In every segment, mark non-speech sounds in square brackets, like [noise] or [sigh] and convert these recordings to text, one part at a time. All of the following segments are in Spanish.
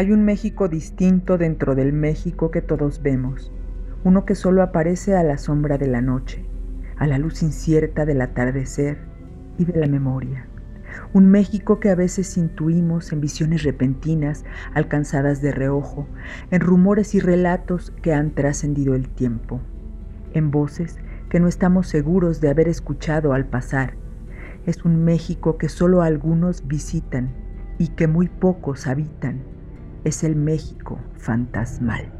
Hay un México distinto dentro del México que todos vemos, uno que solo aparece a la sombra de la noche, a la luz incierta del atardecer y de la memoria. Un México que a veces intuimos en visiones repentinas, alcanzadas de reojo, en rumores y relatos que han trascendido el tiempo, en voces que no estamos seguros de haber escuchado al pasar. Es un México que solo algunos visitan y que muy pocos habitan. Es el México fantasmal.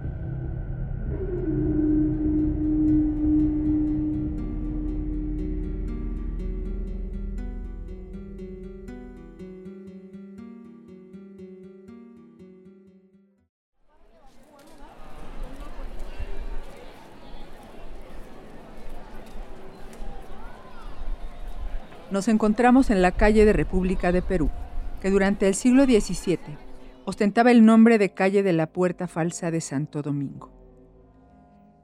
Nos encontramos en la calle de República de Perú, que durante el siglo XVII ostentaba el nombre de calle de la Puerta Falsa de Santo Domingo.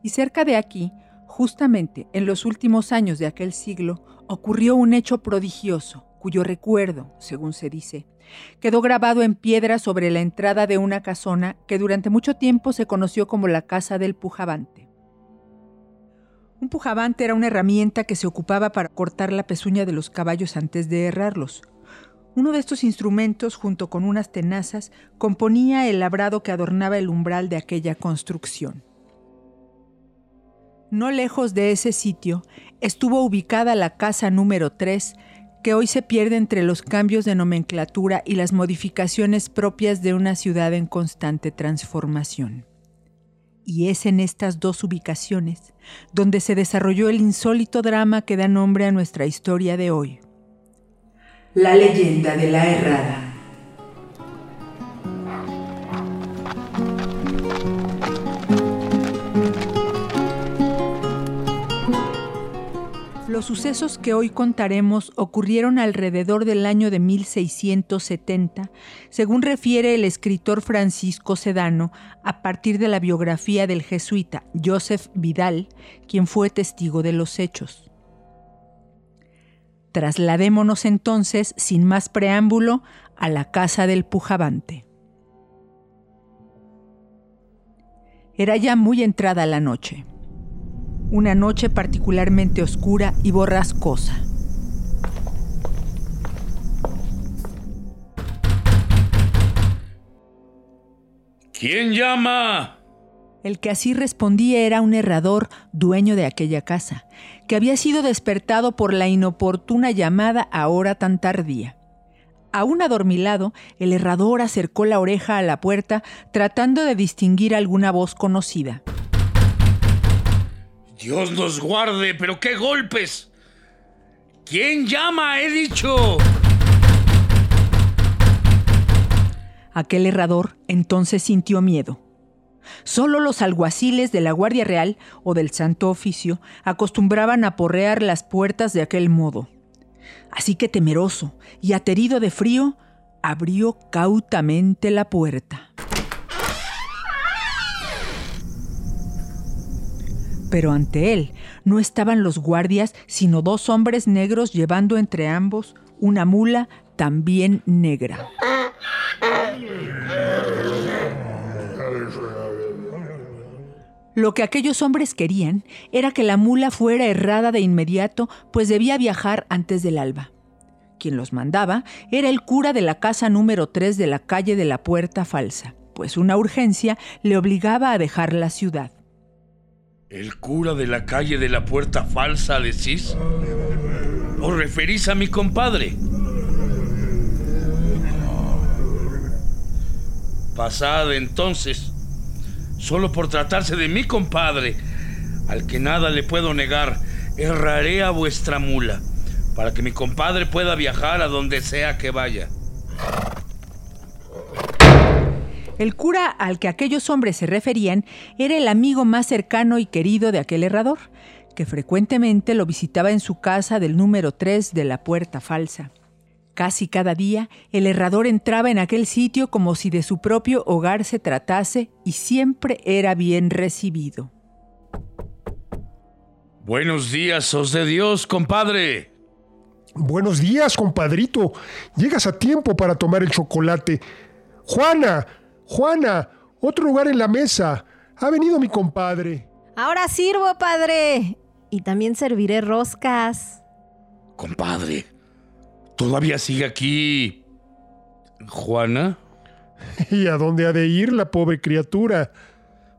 Y cerca de aquí, justamente en los últimos años de aquel siglo, ocurrió un hecho prodigioso, cuyo recuerdo, según se dice, quedó grabado en piedra sobre la entrada de una casona que durante mucho tiempo se conoció como la Casa del Pujabante. Un pujabante era una herramienta que se ocupaba para cortar la pezuña de los caballos antes de herrarlos. Uno de estos instrumentos, junto con unas tenazas, componía el labrado que adornaba el umbral de aquella construcción. No lejos de ese sitio estuvo ubicada la casa número 3, que hoy se pierde entre los cambios de nomenclatura y las modificaciones propias de una ciudad en constante transformación y es en estas dos ubicaciones donde se desarrolló el insólito drama que da nombre a nuestra historia de hoy. La leyenda de la errada. Los sucesos que hoy contaremos ocurrieron alrededor del año de 1670, según refiere el escritor Francisco Sedano a partir de la biografía del jesuita Joseph Vidal, quien fue testigo de los hechos. Trasladémonos entonces, sin más preámbulo, a la casa del pujabante. Era ya muy entrada la noche una noche particularmente oscura y borrascosa. ¿Quién llama? El que así respondía era un herrador dueño de aquella casa, que había sido despertado por la inoportuna llamada a hora tan tardía. Aún adormilado, el herrador acercó la oreja a la puerta tratando de distinguir alguna voz conocida. Dios nos guarde, pero qué golpes. ¿Quién llama? He dicho. Aquel herrador entonces sintió miedo. Solo los alguaciles de la Guardia Real o del Santo Oficio acostumbraban a porrear las puertas de aquel modo. Así que temeroso y aterido de frío, abrió cautamente la puerta. pero ante él no estaban los guardias, sino dos hombres negros llevando entre ambos una mula también negra. Lo que aquellos hombres querían era que la mula fuera errada de inmediato, pues debía viajar antes del alba. Quien los mandaba era el cura de la casa número 3 de la calle de la Puerta Falsa, pues una urgencia le obligaba a dejar la ciudad. ¿El cura de la calle de la puerta falsa, decís? ¿Os referís a mi compadre? Pasad entonces, solo por tratarse de mi compadre, al que nada le puedo negar, erraré a vuestra mula, para que mi compadre pueda viajar a donde sea que vaya. El cura al que aquellos hombres se referían era el amigo más cercano y querido de aquel herrador, que frecuentemente lo visitaba en su casa del número 3 de la Puerta Falsa. Casi cada día el herrador entraba en aquel sitio como si de su propio hogar se tratase y siempre era bien recibido. Buenos días, os de Dios, compadre. Buenos días, compadrito. Llegas a tiempo para tomar el chocolate. Juana, Juana, otro lugar en la mesa. Ha venido mi compadre. Ahora sirvo, padre. Y también serviré roscas. Compadre, ¿todavía sigue aquí Juana? [laughs] ¿Y a dónde ha de ir la pobre criatura?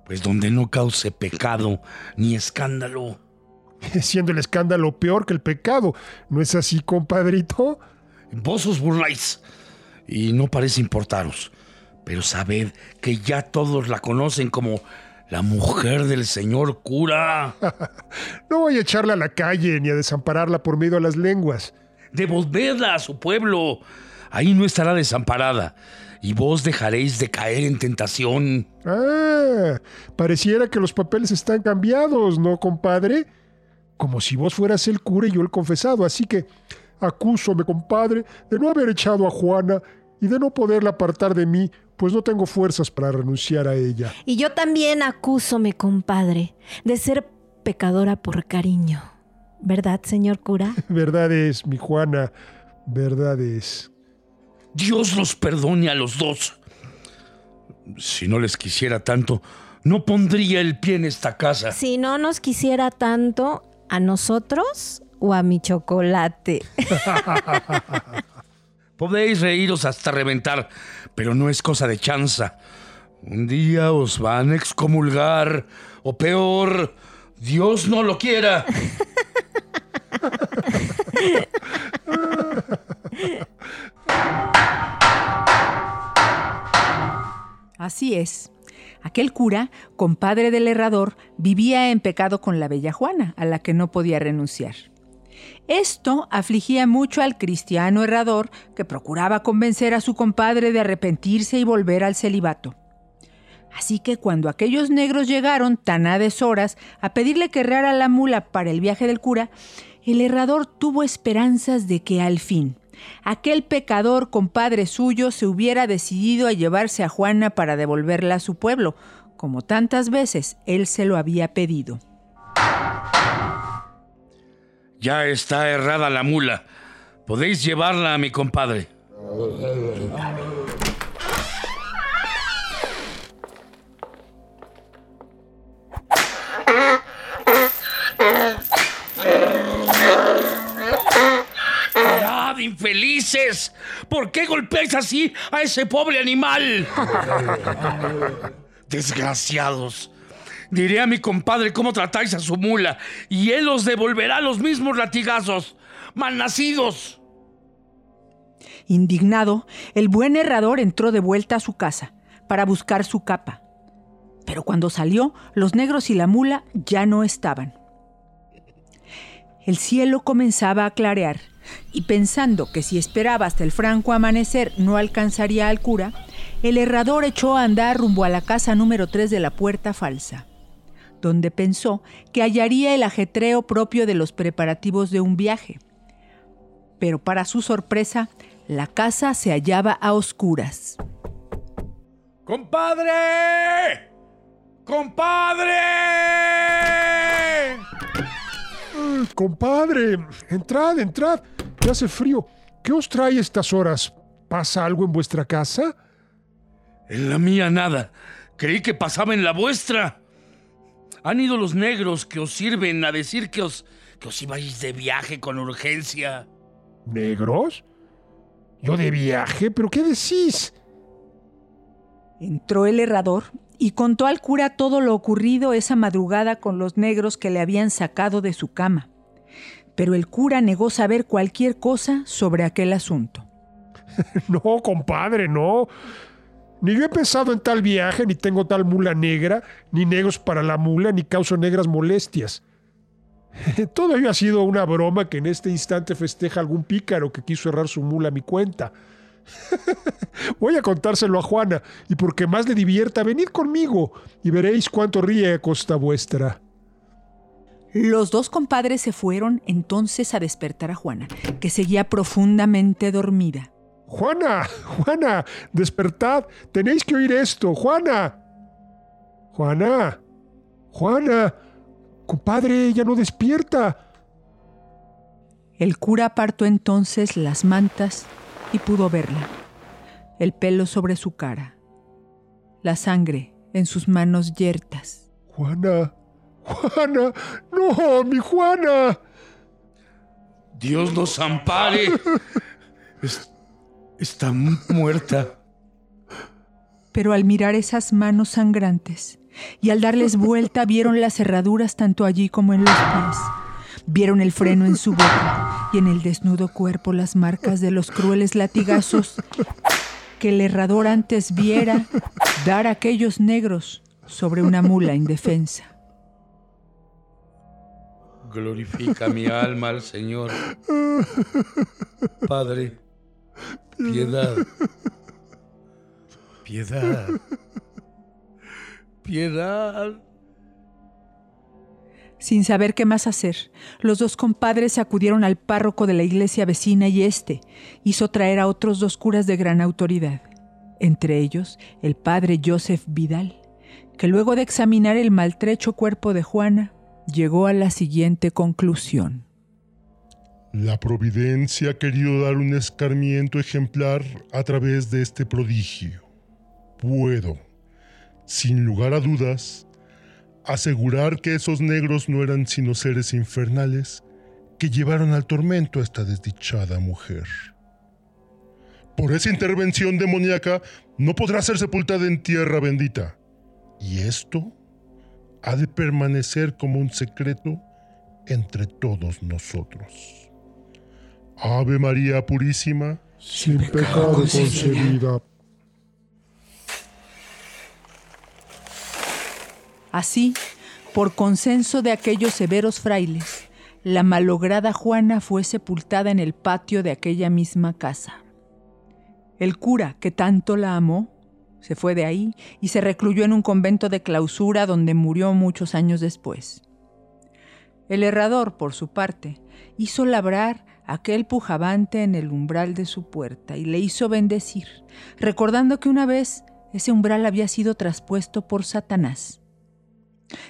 Pues donde no cause pecado ni escándalo. [laughs] Siendo el escándalo peor que el pecado. ¿No es así, compadrito? Vos os burláis y no parece importaros. Pero sabed que ya todos la conocen como la mujer del señor cura. [laughs] no voy a echarla a la calle ni a desampararla por medio a las lenguas. Devolvedla a su pueblo. Ahí no estará desamparada. Y vos dejaréis de caer en tentación. Ah, pareciera que los papeles están cambiados, ¿no, compadre? Como si vos fueras el cura y yo el confesado. Así que acúsome, compadre, de no haber echado a Juana y de no poderla apartar de mí, pues no tengo fuerzas para renunciar a ella. Y yo también acúsome, compadre, de ser pecadora por cariño. ¿Verdad, señor cura? [laughs] verdad es, mi Juana, verdad es. Dios los perdone a los dos. Si no les quisiera tanto, no pondría el pie en esta casa. Si no nos quisiera tanto, ¿a nosotros o a mi chocolate? [laughs] Podéis reíros hasta reventar, pero no es cosa de chanza. Un día os van a excomulgar, o peor, Dios no lo quiera. [laughs] Así es. Aquel cura, compadre del herrador, vivía en pecado con la bella Juana, a la que no podía renunciar. Esto afligía mucho al cristiano herrador que procuraba convencer a su compadre de arrepentirse y volver al celibato. Así que cuando aquellos negros llegaron tan a deshoras a pedirle que errara la mula para el viaje del cura, el herrador tuvo esperanzas de que al fin aquel pecador compadre suyo se hubiera decidido a llevarse a Juana para devolverla a su pueblo, como tantas veces él se lo había pedido. Ya está errada la mula. Podéis llevarla a mi compadre. Infelices! ¿Por qué golpeáis así a ese pobre animal? [laughs] Desgraciados. Diré a mi compadre cómo tratáis a su mula y él os devolverá los mismos latigazos. ¡Malnacidos! Indignado, el buen herrador entró de vuelta a su casa para buscar su capa. Pero cuando salió, los negros y la mula ya no estaban. El cielo comenzaba a clarear y pensando que si esperaba hasta el franco amanecer no alcanzaría al cura, el herrador echó a andar rumbo a la casa número 3 de la puerta falsa donde pensó que hallaría el ajetreo propio de los preparativos de un viaje. Pero para su sorpresa, la casa se hallaba a oscuras. ¡Compadre! ¡Compadre! compadre, entrad, entrad. Hace frío. ¿Qué os trae estas horas? ¿Pasa algo en vuestra casa? En la mía nada. Creí que pasaba en la vuestra. Han ido los negros que os sirven a decir que os, que os ibais de viaje con urgencia. ¿Negros? ¿Yo de viaje? ¿Pero qué decís? Entró el herrador y contó al cura todo lo ocurrido esa madrugada con los negros que le habían sacado de su cama. Pero el cura negó saber cualquier cosa sobre aquel asunto. [laughs] no, compadre, no. Ni yo he pensado en tal viaje, ni tengo tal mula negra, ni negros para la mula, ni causo negras molestias. [laughs] Todo ello ha sido una broma que en este instante festeja algún pícaro que quiso errar su mula a mi cuenta. [laughs] Voy a contárselo a Juana, y porque más le divierta, venid conmigo y veréis cuánto ríe a costa vuestra. Los dos compadres se fueron entonces a despertar a Juana, que seguía profundamente dormida. Juana, Juana, despertad, tenéis que oír esto, Juana. Juana, Juana, compadre, ya no despierta. El cura apartó entonces las mantas y pudo verla, el pelo sobre su cara, la sangre en sus manos yertas. Juana, Juana, no, mi Juana. Dios nos ampare. [laughs] está muerta. Pero al mirar esas manos sangrantes y al darles vuelta vieron las cerraduras tanto allí como en los pies. Vieron el freno en su boca y en el desnudo cuerpo las marcas de los crueles latigazos que el herrador antes viera dar a aquellos negros sobre una mula indefensa. Glorifica mi alma al Señor. Padre, piedad. Piedad. Piedad. Sin saber qué más hacer, los dos compadres acudieron al párroco de la iglesia vecina y éste hizo traer a otros dos curas de gran autoridad, entre ellos el padre Joseph Vidal, que luego de examinar el maltrecho cuerpo de Juana, llegó a la siguiente conclusión. La providencia ha querido dar un escarmiento ejemplar a través de este prodigio. Puedo, sin lugar a dudas, asegurar que esos negros no eran sino seres infernales que llevaron al tormento a esta desdichada mujer. Por esa intervención demoníaca no podrá ser sepultada en tierra bendita. Y esto ha de permanecer como un secreto entre todos nosotros. Ave María Purísima, sin, pecado concebida. Así, por consenso de aquellos severos frailes, la malograda Juana fue sepultada en el patio de aquella misma casa. El cura, que tanto la amó, se fue de ahí y se recluyó en un convento de clausura donde murió muchos años después. El herrador, por su parte, hizo labrar aquel pujabante en el umbral de su puerta y le hizo bendecir, recordando que una vez ese umbral había sido traspuesto por Satanás.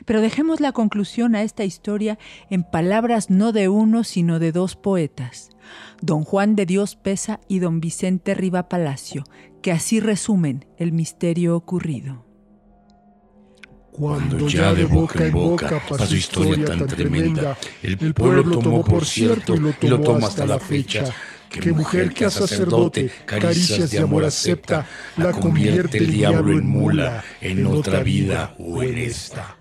Pero dejemos la conclusión a esta historia en palabras no de uno, sino de dos poetas, don Juan de Dios Pesa y don Vicente Riva Palacio, que así resumen el misterio ocurrido. Cuando ya de boca en boca pasó historia tan tremenda, el pueblo lo tomó por cierto y lo toma hasta la fecha, que mujer que a sacerdote caricias de amor acepta, la convierte el diablo en mula, en otra vida o en esta.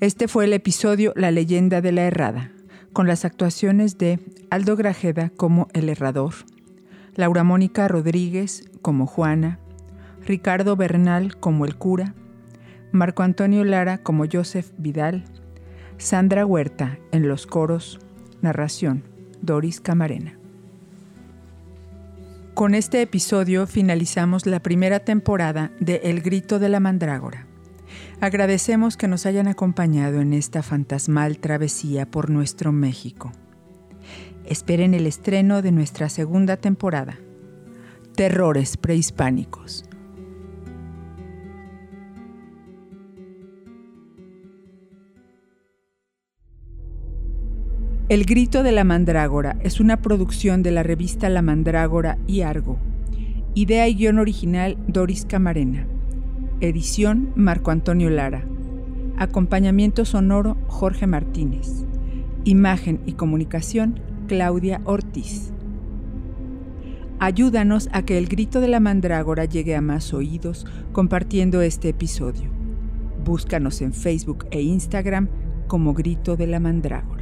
Este fue el episodio La leyenda de la errada, con las actuaciones de Aldo Grajeda como el errador, Laura Mónica Rodríguez como Juana, Ricardo Bernal como el cura, Marco Antonio Lara como Joseph Vidal, Sandra Huerta en los coros, narración Doris Camarena. Con este episodio finalizamos la primera temporada de El Grito de la Mandrágora. Agradecemos que nos hayan acompañado en esta fantasmal travesía por nuestro México. Esperen el estreno de nuestra segunda temporada, Terrores Prehispánicos. El Grito de la Mandrágora es una producción de la revista La Mandrágora y Argo. Idea y guion original Doris Camarena. Edición Marco Antonio Lara. Acompañamiento sonoro Jorge Martínez. Imagen y comunicación Claudia Ortiz. Ayúdanos a que el grito de la mandrágora llegue a más oídos compartiendo este episodio. Búscanos en Facebook e Instagram como Grito de la Mandrágora.